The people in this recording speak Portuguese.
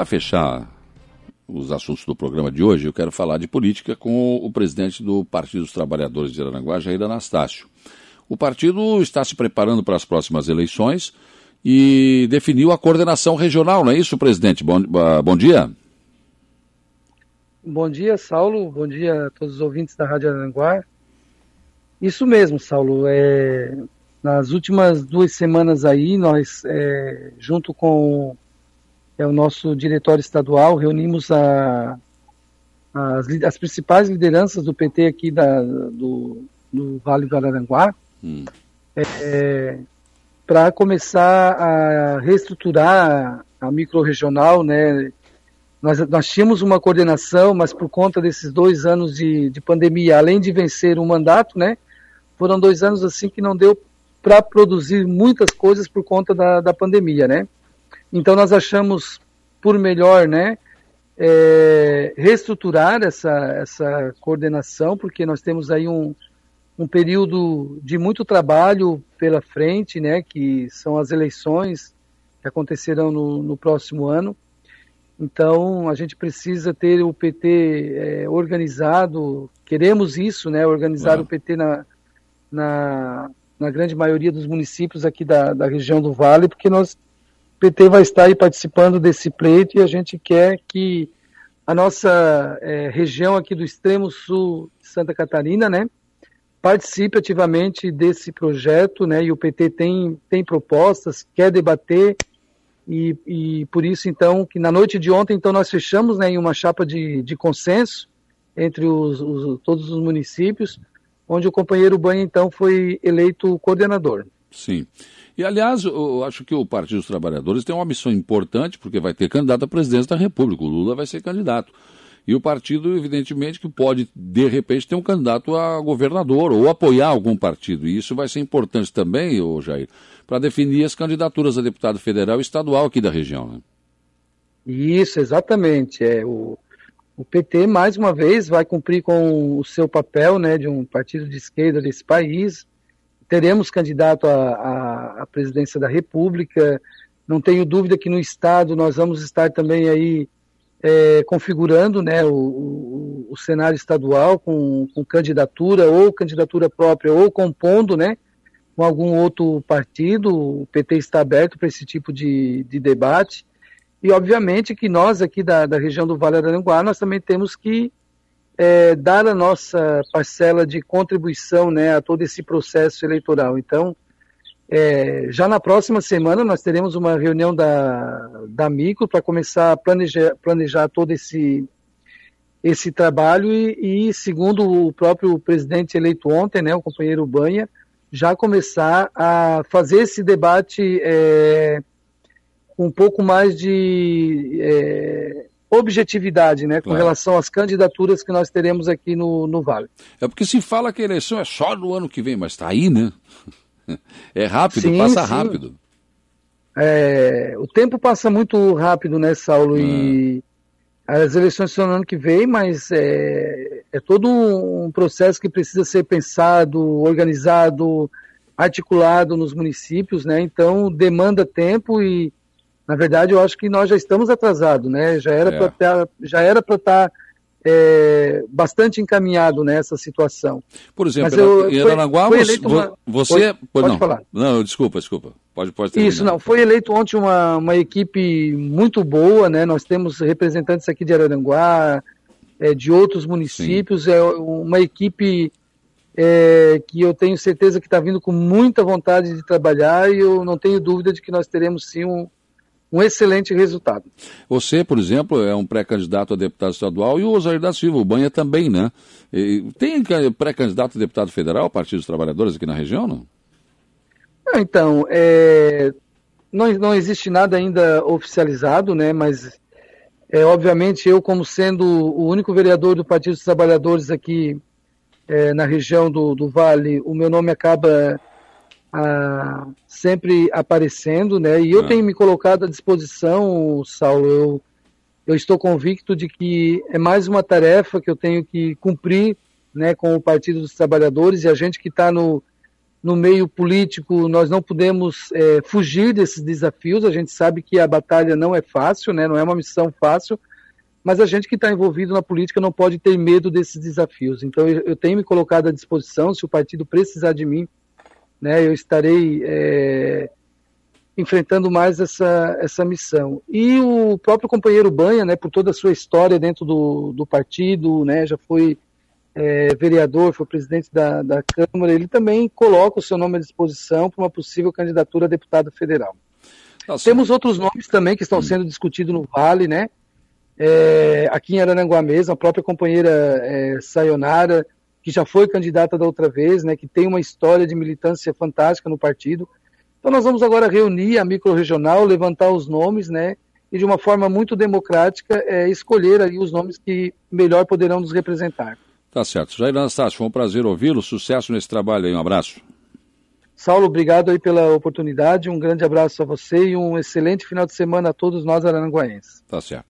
Para fechar os assuntos do programa de hoje, eu quero falar de política com o presidente do Partido dos Trabalhadores de Aranaguá, Jair Anastácio. O partido está se preparando para as próximas eleições e definiu a coordenação regional, não é isso, presidente? Bom, bom dia. Bom dia, Saulo. Bom dia a todos os ouvintes da Rádio Aranguá. Isso mesmo, Saulo. É, nas últimas duas semanas aí, nós, é, junto com é, o nosso diretório estadual, reunimos a, as, as, principais lideranças do PT aqui da, do, do Vale do Araranguá hum. é, para começar a reestruturar a micro-regional, né? Nós, nós tínhamos uma coordenação, mas por conta desses dois anos de, de pandemia, além de vencer um mandato, né? Foram dois anos assim que não deu para produzir muitas coisas por conta da, da pandemia, né? Então nós achamos por melhor, né, é, reestruturar essa, essa coordenação, porque nós temos aí um, um período de muito trabalho pela frente, né, que são as eleições que acontecerão no, no próximo ano. Então, a gente precisa ter o PT é, organizado, queremos isso, né, organizar o PT na, na, na grande maioria dos municípios aqui da, da região do Vale, porque nós, PT vai estar aí participando desse pleito e a gente quer que a nossa é, região aqui do extremo sul de Santa Catarina, né, participe ativamente desse projeto, né, e o PT tem, tem propostas, quer debater, e, e por isso, então, que na noite de ontem, então, nós fechamos, né, em uma chapa de, de consenso entre os, os, todos os municípios, onde o companheiro Banha, então, foi eleito coordenador. Sim. E, aliás, eu acho que o Partido dos Trabalhadores tem uma missão importante, porque vai ter candidato à presidência da República. O Lula vai ser candidato. E o partido, evidentemente, que pode, de repente, ter um candidato a governador ou apoiar algum partido. E isso vai ser importante também, ô Jair, para definir as candidaturas a deputado federal e estadual aqui da região. Né? Isso, exatamente. É, o, o PT, mais uma vez, vai cumprir com o seu papel né, de um partido de esquerda desse país. Teremos candidato à, à presidência da República. Não tenho dúvida que no Estado nós vamos estar também aí é, configurando né, o, o, o, cenário estadual com, com, candidatura ou candidatura própria ou compondo né, com algum outro partido. O PT está aberto para esse tipo de, de debate. E, obviamente, que nós aqui da, da região do Vale do Aranguá, nós também temos que é, dar a nossa parcela de contribuição né, a todo esse processo eleitoral. Então, é, já na próxima semana nós teremos uma reunião da, da Micro para começar a planejar, planejar todo esse, esse trabalho e, e, segundo o próprio presidente eleito ontem, né, o companheiro Banha, já começar a fazer esse debate é, um pouco mais de é, objetividade, né, com claro. relação às candidaturas que nós teremos aqui no, no Vale. É porque se fala que a eleição é só no ano que vem, mas está aí, né? É rápido, sim, passa sim. rápido. É, o tempo passa muito rápido, né, Saulo? Ah. E as eleições são no ano que vem, mas é, é todo um processo que precisa ser pensado, organizado, articulado nos municípios, né? Então demanda tempo e na verdade, eu acho que nós já estamos atrasados, né? Já era é. para já era para estar tá, é, bastante encaminhado nessa situação. Por exemplo, eu, em Aranaguá, foi, foi uma... você pode, não, falar. Não, desculpa, desculpa. Pode, pode terminar. Isso, não. Foi eleito ontem uma, uma equipe muito boa, né? Nós temos representantes aqui de Araranguá, é, de outros municípios, Sim. é uma equipe é, que eu tenho certeza que está vindo com muita vontade de trabalhar e eu não tenho dúvida de que nós teremos sim um, um excelente resultado. Você, por exemplo, é um pré-candidato a deputado estadual e o Osair da Silva, o Banha também, né? E tem pré-candidato a deputado federal, Partido dos Trabalhadores aqui na região, não? Então, é, não, não existe nada ainda oficializado, né? Mas, é, obviamente, eu, como sendo o único vereador do Partido dos Trabalhadores aqui é, na região do, do Vale, o meu nome acaba ah, sempre aparecendo, né? E eu ah. tenho me colocado à disposição, Saulo. Eu, eu estou convicto de que é mais uma tarefa que eu tenho que cumprir, né, com o Partido dos Trabalhadores e a gente que está no no meio político nós não podemos é, fugir desses desafios. A gente sabe que a batalha não é fácil, né? não é uma missão fácil, mas a gente que está envolvido na política não pode ter medo desses desafios. Então eu, eu, tenho me colocado à disposição, se o partido precisar de mim, né, eu estarei é, enfrentando mais essa, essa missão. E o próprio companheiro Banha, né, por toda a sua história dentro do, do partido, né, já foi é, vereador, foi presidente da, da Câmara, ele também coloca o seu nome à disposição para uma possível candidatura a deputado federal. Nossa. Temos outros nomes também que estão sendo discutidos no Vale, né? É, aqui em Arananguá mesmo, a própria companheira é, Sayonara, que já foi candidata da outra vez, né, que tem uma história de militância fantástica no partido. Então nós vamos agora reunir a microrregional, levantar os nomes, né, e de uma forma muito democrática é, escolher aí os nomes que melhor poderão nos representar. Tá certo. Jair Anastácio, foi um prazer ouvi-lo. Sucesso nesse trabalho aí. Um abraço. Saulo, obrigado aí pela oportunidade. Um grande abraço a você e um excelente final de semana a todos nós aranguaenses. Tá certo.